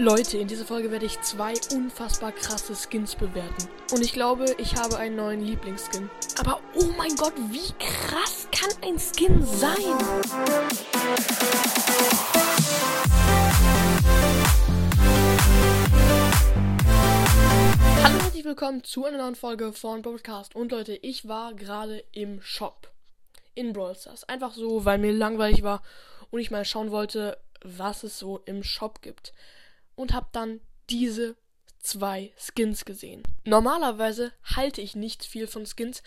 Leute, in dieser Folge werde ich zwei unfassbar krasse Skins bewerten. Und ich glaube, ich habe einen neuen Lieblingsskin. Aber oh mein Gott, wie krass kann ein Skin sein? Hallo und herzlich willkommen zu einer neuen Folge von Podcast. Und Leute, ich war gerade im Shop in Brawl Stars. Einfach so, weil mir langweilig war und ich mal schauen wollte, was es so im Shop gibt und habe dann diese zwei Skins gesehen. Normalerweise halte ich nicht viel von Skins,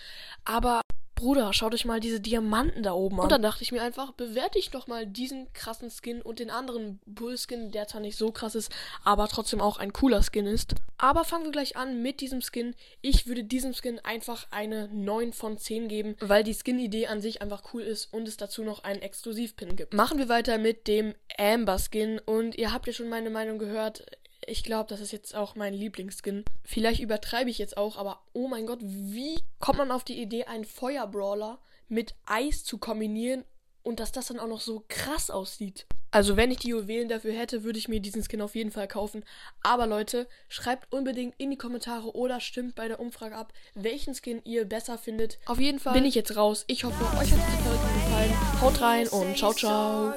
aber Bruder, schaut euch mal diese Diamanten da oben an. Und dann dachte ich mir einfach, bewerte ich doch mal diesen krassen Skin und den anderen Bull-Skin, der zwar nicht so krass ist, aber trotzdem auch ein cooler Skin ist. Aber fangen wir gleich an mit diesem Skin. Ich würde diesem Skin einfach eine 9 von 10 geben, weil die Skin-Idee an sich einfach cool ist und es dazu noch einen Exklusivpin gibt. Machen wir weiter mit dem Amber Skin und ihr habt ja schon meine Meinung gehört ich glaube, das ist jetzt auch mein Lieblingsskin. Vielleicht übertreibe ich jetzt auch, aber oh mein Gott, wie kommt man auf die Idee, einen Feuerbrawler mit Eis zu kombinieren und dass das dann auch noch so krass aussieht? Also, wenn ich die Juwelen dafür hätte, würde ich mir diesen Skin auf jeden Fall kaufen. Aber Leute, schreibt unbedingt in die Kommentare oder stimmt bei der Umfrage ab, welchen Skin ihr besser findet. Auf jeden Fall bin ich jetzt raus. Ich hoffe, euch hat diese Folge gefallen. Haut rein und ciao, ciao.